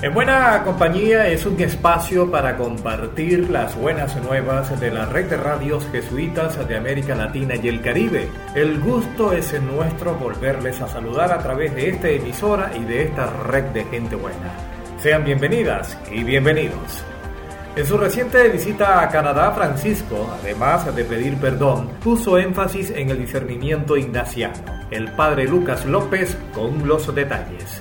En Buena Compañía es un espacio para compartir las buenas nuevas de la red de radios jesuitas de América Latina y el Caribe. El gusto es nuestro volverles a saludar a través de esta emisora y de esta red de gente buena. Sean bienvenidas y bienvenidos. En su reciente visita a Canadá, Francisco, además de pedir perdón, puso énfasis en el discernimiento ignaciano. El padre Lucas López con los detalles.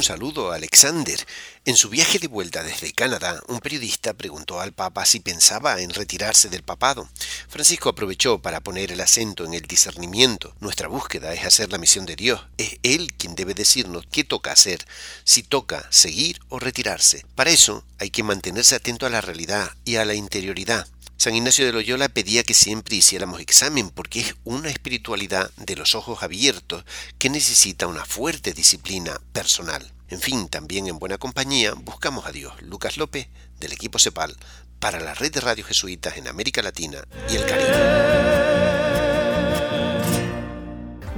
Un saludo a Alexander. En su viaje de vuelta desde Canadá, un periodista preguntó al Papa si pensaba en retirarse del papado. Francisco aprovechó para poner el acento en el discernimiento. Nuestra búsqueda es hacer la misión de Dios. Es Él quien debe decirnos qué toca hacer, si toca seguir o retirarse. Para eso hay que mantenerse atento a la realidad y a la interioridad. San Ignacio de Loyola pedía que siempre hiciéramos examen porque es una espiritualidad de los ojos abiertos que necesita una fuerte disciplina personal. En fin, también en buena compañía buscamos a Dios. Lucas López, del equipo CEPAL, para la red de radios jesuitas en América Latina y el Caribe.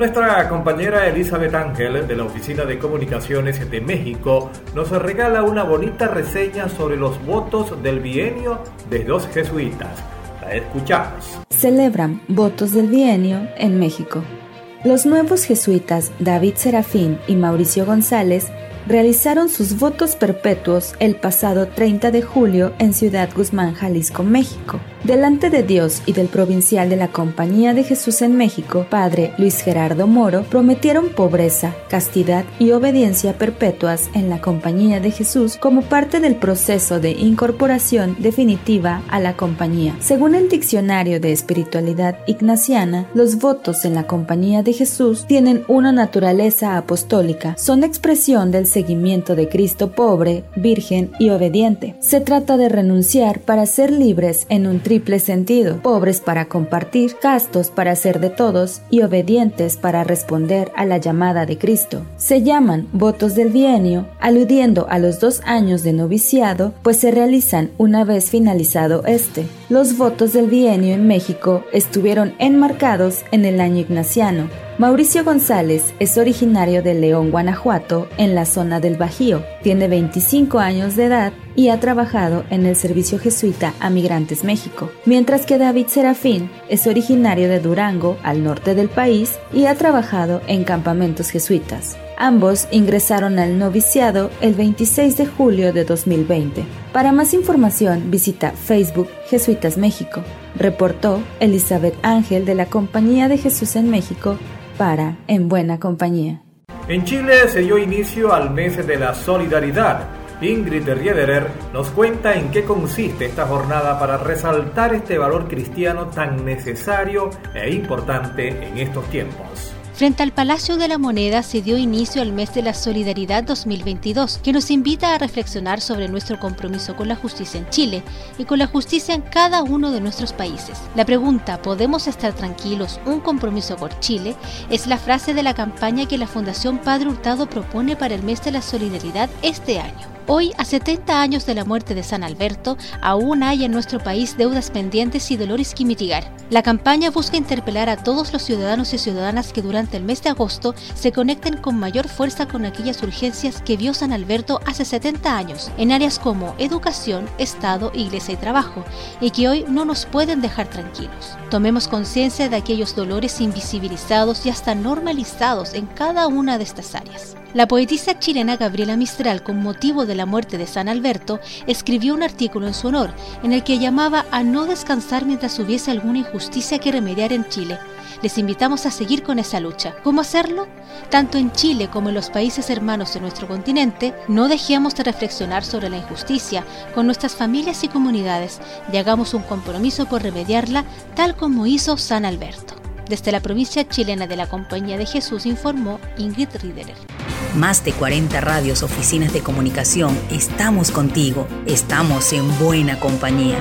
Nuestra compañera Elizabeth Ángel de la Oficina de Comunicaciones de México nos regala una bonita reseña sobre los votos del bienio de dos jesuitas. La escuchamos. Celebran votos del bienio en México. Los nuevos jesuitas David Serafín y Mauricio González realizaron sus votos perpetuos el pasado 30 de julio en Ciudad Guzmán, Jalisco, México. Delante de Dios y del provincial de la Compañía de Jesús en México, Padre Luis Gerardo Moro, prometieron pobreza, castidad y obediencia perpetuas en la Compañía de Jesús como parte del proceso de incorporación definitiva a la Compañía. Según el Diccionario de Espiritualidad Ignaciana, los votos en la Compañía de Jesús tienen una naturaleza apostólica, son expresión del seguimiento de Cristo pobre, virgen y obediente. Se trata de renunciar para ser libres en un triple sentido, pobres para compartir, castos para ser de todos y obedientes para responder a la llamada de Cristo. Se llaman votos del bienio, aludiendo a los dos años de noviciado, pues se realizan una vez finalizado este. Los votos del bienio en México estuvieron enmarcados en el año ignaciano, Mauricio González es originario de León, Guanajuato, en la zona del Bajío. Tiene 25 años de edad y ha trabajado en el servicio jesuita a Migrantes México, mientras que David Serafín es originario de Durango, al norte del país, y ha trabajado en campamentos jesuitas. Ambos ingresaron al noviciado el 26 de julio de 2020. Para más información visita Facebook Jesuitas México. Reportó Elizabeth Ángel de la Compañía de Jesús en México En Buena Compañía. En Chile se dio inicio al mes de la solidaridad. Ingrid Riederer nos cuenta en qué consiste esta jornada para resaltar este valor cristiano tan necesario e importante en estos tiempos. Frente al Palacio de la Moneda se dio inicio al mes de la Solidaridad 2022, que nos invita a reflexionar sobre nuestro compromiso con la justicia en Chile y con la justicia en cada uno de nuestros países. La pregunta, ¿podemos estar tranquilos? ¿Un compromiso por Chile? es la frase de la campaña que la Fundación Padre Hurtado propone para el mes de la Solidaridad este año. Hoy, a 70 años de la muerte de San Alberto, aún hay en nuestro país deudas pendientes y dolores que mitigar. La campaña busca interpelar a todos los ciudadanos y ciudadanas que durante el mes de agosto se conecten con mayor fuerza con aquellas urgencias que vio San Alberto hace 70 años, en áreas como educación, Estado, Iglesia y trabajo, y que hoy no nos pueden dejar tranquilos. Tomemos conciencia de aquellos dolores invisibilizados y hasta normalizados en cada una de estas áreas. La poetisa chilena Gabriela Mistral, con motivo de la muerte de San Alberto, escribió un artículo en su honor, en el que llamaba a no descansar mientras hubiese alguna injusticia que remediar en Chile. Les invitamos a seguir con esa lucha. ¿Cómo hacerlo? Tanto en Chile como en los países hermanos de nuestro continente, no dejemos de reflexionar sobre la injusticia con nuestras familias y comunidades y hagamos un compromiso por remediarla tal como hizo San Alberto. Desde la provincia chilena de la Compañía de Jesús informó Ingrid Riederer. Más de 40 radios, oficinas de comunicación, estamos contigo, estamos en buena compañía.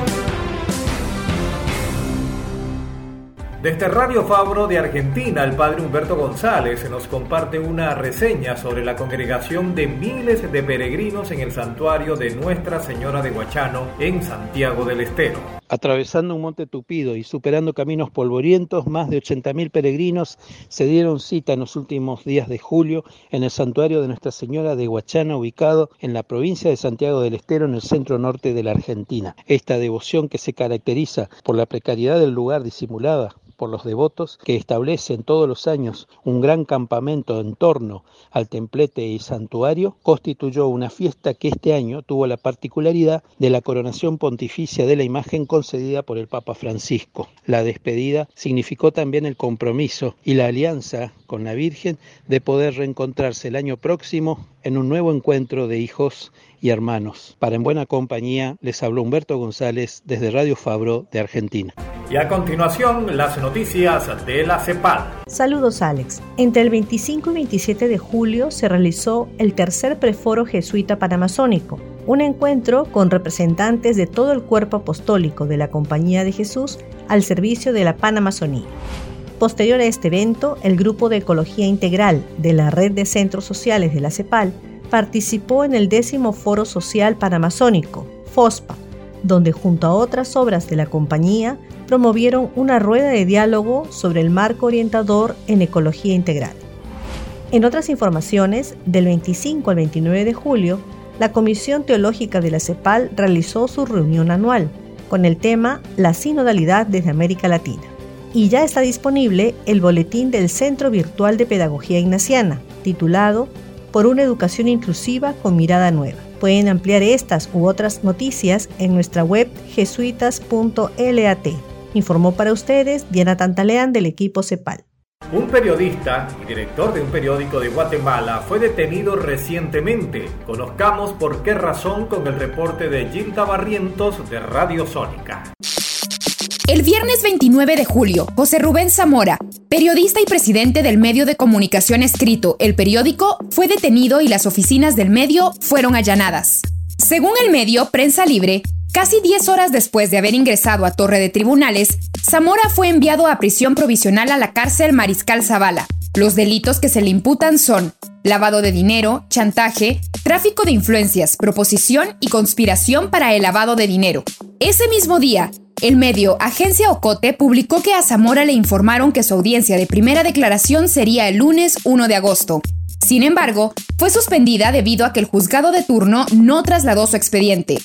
Desde Radio Fabro de Argentina, el padre Humberto González nos comparte una reseña sobre la congregación de miles de peregrinos en el santuario de Nuestra Señora de Guachano en Santiago del Estero. Atravesando un monte tupido y superando caminos polvorientos, más de 80.000 peregrinos se dieron cita en los últimos días de julio en el santuario de Nuestra Señora de Guachano, ubicado en la provincia de Santiago del Estero, en el centro norte de la Argentina. Esta devoción que se caracteriza por la precariedad del lugar disimulada por los devotos que establecen todos los años un gran campamento en torno al templete y santuario, constituyó una fiesta que este año tuvo la particularidad de la coronación pontificia de la imagen concedida por el Papa Francisco. La despedida significó también el compromiso y la alianza con la Virgen de poder reencontrarse el año próximo en un nuevo encuentro de hijos y hermanos. Para En Buena Compañía les habló Humberto González desde Radio Fabro de Argentina. Y a continuación, las noticias de la CEPAL. Saludos Alex. Entre el 25 y 27 de julio se realizó el tercer preforo jesuita panamazónico, un encuentro con representantes de todo el cuerpo apostólico de la Compañía de Jesús al servicio de la Panamazonía. Posterior a este evento, el Grupo de Ecología Integral de la Red de Centros Sociales de la CEPAL participó en el décimo Foro Social Panamazónico, FOSPA, donde junto a otras obras de la compañía promovieron una rueda de diálogo sobre el marco orientador en ecología integral. En otras informaciones, del 25 al 29 de julio, la Comisión Teológica de la CEPAL realizó su reunión anual con el tema La sinodalidad desde América Latina. Y ya está disponible el boletín del Centro Virtual de Pedagogía Ignaciana, titulado por una educación inclusiva con mirada nueva. Pueden ampliar estas u otras noticias en nuestra web jesuitas.lat. Informó para ustedes Diana Tantaleán del equipo CEPAL. Un periodista y director de un periódico de Guatemala fue detenido recientemente. Conozcamos por qué razón con el reporte de Gilda Barrientos de Radio Sónica. El viernes 29 de julio, José Rubén Zamora, periodista y presidente del medio de comunicación escrito El Periódico, fue detenido y las oficinas del medio fueron allanadas. Según el medio Prensa Libre, casi 10 horas después de haber ingresado a Torre de Tribunales, Zamora fue enviado a prisión provisional a la cárcel Mariscal Zavala. Los delitos que se le imputan son lavado de dinero, chantaje, tráfico de influencias, proposición y conspiración para el lavado de dinero. Ese mismo día, el medio Agencia Ocote publicó que a Zamora le informaron que su audiencia de primera declaración sería el lunes 1 de agosto. Sin embargo, fue suspendida debido a que el juzgado de turno no trasladó su expediente.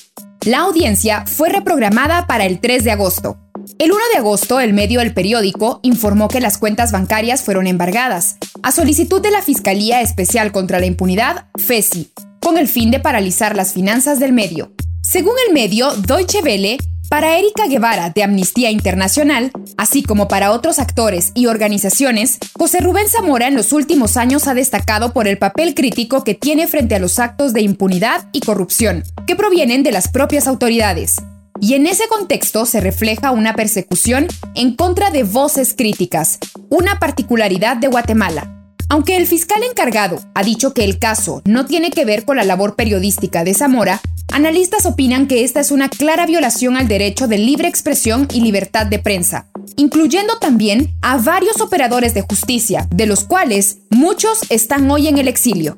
La audiencia fue reprogramada para el 3 de agosto. El 1 de agosto, el medio El Periódico informó que las cuentas bancarias fueron embargadas, a solicitud de la Fiscalía Especial contra la Impunidad, FESI, con el fin de paralizar las finanzas del medio. Según el medio Deutsche Welle, para Erika Guevara de Amnistía Internacional, así como para otros actores y organizaciones, José Rubén Zamora en los últimos años ha destacado por el papel crítico que tiene frente a los actos de impunidad y corrupción que provienen de las propias autoridades. Y en ese contexto se refleja una persecución en contra de voces críticas, una particularidad de Guatemala. Aunque el fiscal encargado ha dicho que el caso no tiene que ver con la labor periodística de Zamora, analistas opinan que esta es una clara violación al derecho de libre expresión y libertad de prensa, incluyendo también a varios operadores de justicia, de los cuales muchos están hoy en el exilio.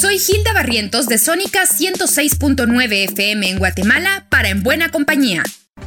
Soy Hilda Barrientos de Sónica 106.9 FM en Guatemala para En Buena Compañía.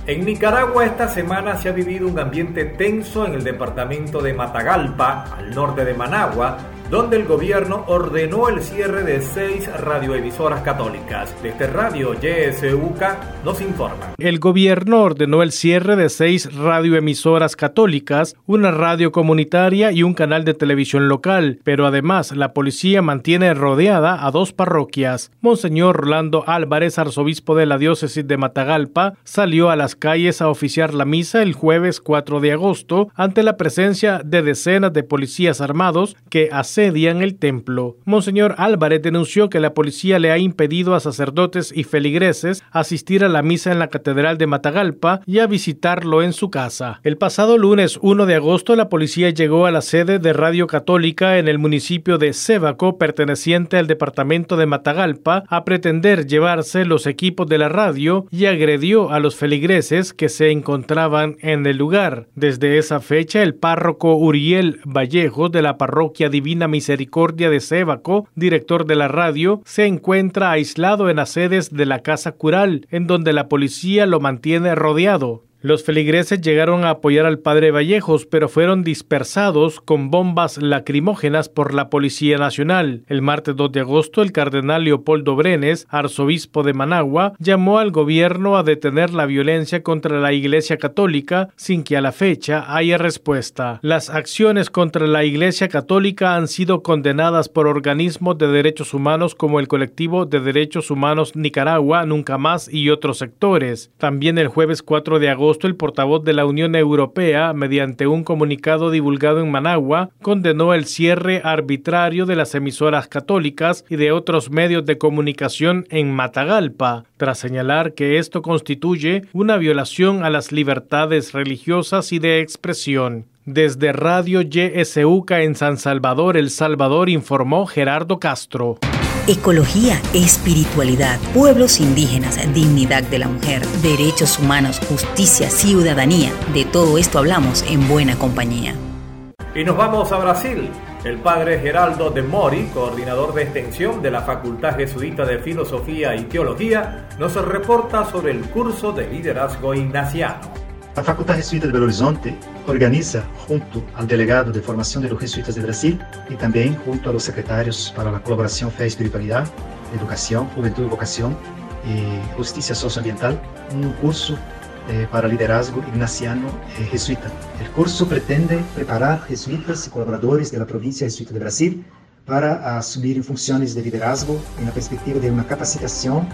En Nicaragua esta semana se ha vivido un ambiente tenso en el departamento de Matagalpa, al norte de Managua, donde el gobierno ordenó el cierre de seis radioemisoras católicas. Desde Radio YSUK nos informa. El gobierno ordenó el cierre de seis radioemisoras católicas, una radio comunitaria y un canal de televisión local, pero además la policía mantiene rodeada a dos parroquias. Monseñor Rolando Álvarez, arzobispo de la diócesis de Matagalpa, salió a las calles a oficiar la misa el jueves 4 de agosto ante la presencia de decenas de policías armados que asedian el templo. Monseñor Álvarez denunció que la policía le ha impedido a sacerdotes y feligreses asistir a la misa en la Catedral de Matagalpa y a visitarlo en su casa. El pasado lunes 1 de agosto la policía llegó a la sede de Radio Católica en el municipio de Sébaco, perteneciente al departamento de Matagalpa, a pretender llevarse los equipos de la radio y agredió a los feligreses que se encontraban en el lugar. Desde esa fecha, el párroco Uriel Vallejo de la parroquia Divina Misericordia de Sébaco, director de la radio, se encuentra aislado en las sedes de la Casa Cural, en donde la policía lo mantiene rodeado. Los feligreses llegaron a apoyar al padre Vallejos, pero fueron dispersados con bombas lacrimógenas por la Policía Nacional. El martes 2 de agosto, el cardenal Leopoldo Brenes, arzobispo de Managua, llamó al gobierno a detener la violencia contra la Iglesia Católica sin que a la fecha haya respuesta. Las acciones contra la Iglesia Católica han sido condenadas por organismos de derechos humanos como el colectivo de derechos humanos Nicaragua, Nunca Más y otros sectores. También el jueves 4 de agosto, el portavoz de la Unión Europea, mediante un comunicado divulgado en Managua, condenó el cierre arbitrario de las emisoras católicas y de otros medios de comunicación en Matagalpa, tras señalar que esto constituye una violación a las libertades religiosas y de expresión. Desde Radio YSUCA en San Salvador, El Salvador, informó Gerardo Castro. Ecología, espiritualidad, pueblos indígenas, dignidad de la mujer, derechos humanos, justicia, ciudadanía. De todo esto hablamos en buena compañía. Y nos vamos a Brasil. El padre Geraldo de Mori, coordinador de extensión de la Facultad Jesuita de Filosofía y Teología, nos reporta sobre el curso de liderazgo ignaciano. La Facultad Jesuita de Belo Horizonte organiza, junto al delegado de formación de los jesuitas de Brasil y también junto a los secretarios para la colaboración Fe Espiritualidad, Educación, Juventud y Vocación y Justicia Socioambiental, un curso eh, para liderazgo ignaciano eh, jesuita. El curso pretende preparar jesuitas y colaboradores de la provincia jesuita de Brasil para asumir funciones de liderazgo en la perspectiva de una capacitación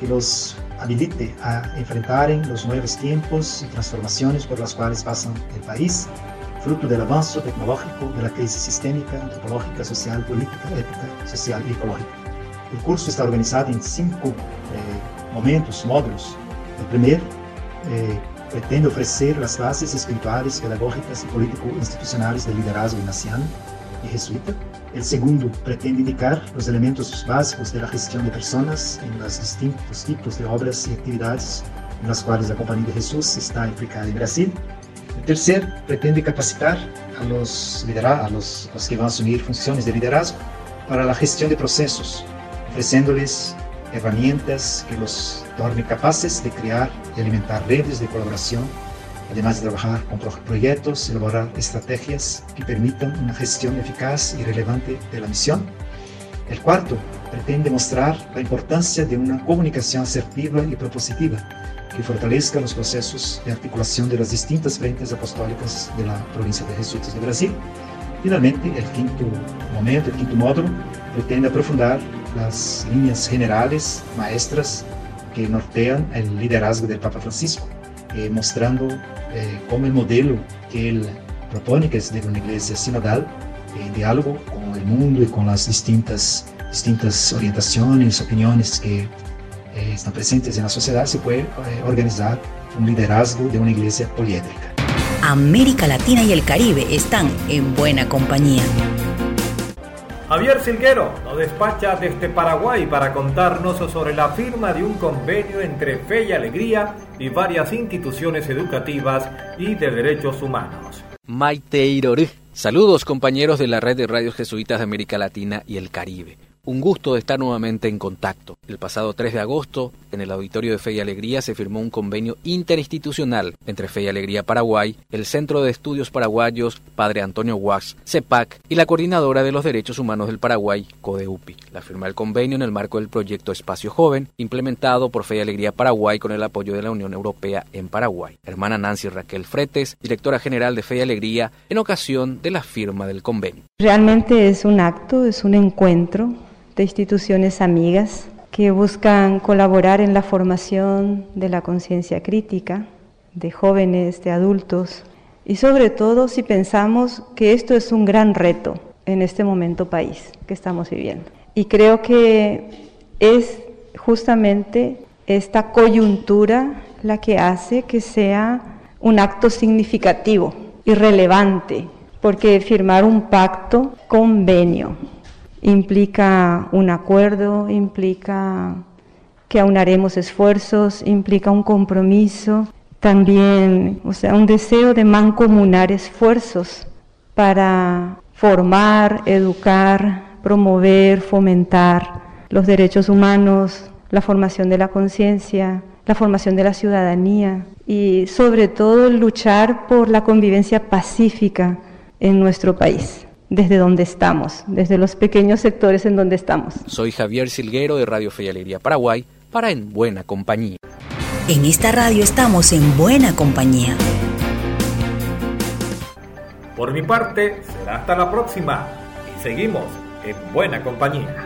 que los habilite a enfrentar los nuevos tiempos y transformaciones por las cuales pasa el país, fruto del avance tecnológico, de la crisis sistémica, antropológica, social, política, ética, social y ecológica. El curso está organizado en cinco eh, momentos, módulos. El primer eh, pretende ofrecer las bases espirituales, pedagógicas y político-institucionales del liderazgo nacional y jesuita. El segundo pretende indicar los elementos básicos de la gestión de personas en los distintos tipos de obras y actividades en las cuales la Compañía de Jesús está implicada en Brasil. El tercer pretende capacitar a los, a los, los que van a asumir funciones de liderazgo para la gestión de procesos, ofreciéndoles herramientas que los tornen capaces de crear y alimentar redes de colaboración además de trabajar con proyectos, elaborar estrategias que permitan una gestión eficaz y relevante de la misión. El cuarto pretende mostrar la importancia de una comunicación asertiva y propositiva que fortalezca los procesos de articulación de las distintas frentes apostólicas de la provincia de Jesuitas de Brasil. Finalmente, el quinto momento, el quinto módulo, pretende aprofundar las líneas generales, maestras, que nortean el liderazgo del Papa Francisco eh, mostrando eh, como el modelo que él propone, que es de una iglesia sinodal, en diálogo con el mundo y con las distintas, distintas orientaciones, opiniones que eh, están presentes en la sociedad, se puede eh, organizar un liderazgo de una iglesia poliédrica. América Latina y el Caribe están en buena compañía. Javier Silguero nos despacha desde Paraguay para contarnos sobre la firma de un convenio entre Fe y Alegría y varias instituciones educativas y de derechos humanos. Maite Saludos compañeros de la red de radios jesuitas de América Latina y el Caribe. Un gusto de estar nuevamente en contacto. El pasado 3 de agosto, en el Auditorio de Fe y Alegría, se firmó un convenio interinstitucional entre Fe y Alegría Paraguay, el Centro de Estudios Paraguayos Padre Antonio Wax, CEPAC y la Coordinadora de los Derechos Humanos del Paraguay, CODEUPI. La firma del convenio en el marco del proyecto Espacio Joven, implementado por Fe y Alegría Paraguay con el apoyo de la Unión Europea en Paraguay. Hermana Nancy Raquel Fretes, directora general de Fe y Alegría, en ocasión de la firma del convenio. Realmente es un acto, es un encuentro de instituciones amigas que buscan colaborar en la formación de la conciencia crítica de jóvenes, de adultos, y sobre todo si pensamos que esto es un gran reto, en este momento país que estamos viviendo. Y creo que es justamente esta coyuntura la que hace que sea un acto significativo y relevante, porque firmar un pacto, convenio, implica un acuerdo, implica que aunaremos esfuerzos, implica un compromiso, también, o sea, un deseo de mancomunar esfuerzos para formar, educar, promover, fomentar los derechos humanos, la formación de la conciencia, la formación de la ciudadanía y sobre todo luchar por la convivencia pacífica en nuestro país, desde donde estamos, desde los pequeños sectores en donde estamos. Soy Javier Silguero de Radio Fe y Alegría Paraguay para En Buena Compañía. En esta radio estamos en buena compañía. Por mi parte, será hasta la próxima y seguimos en buena compañía.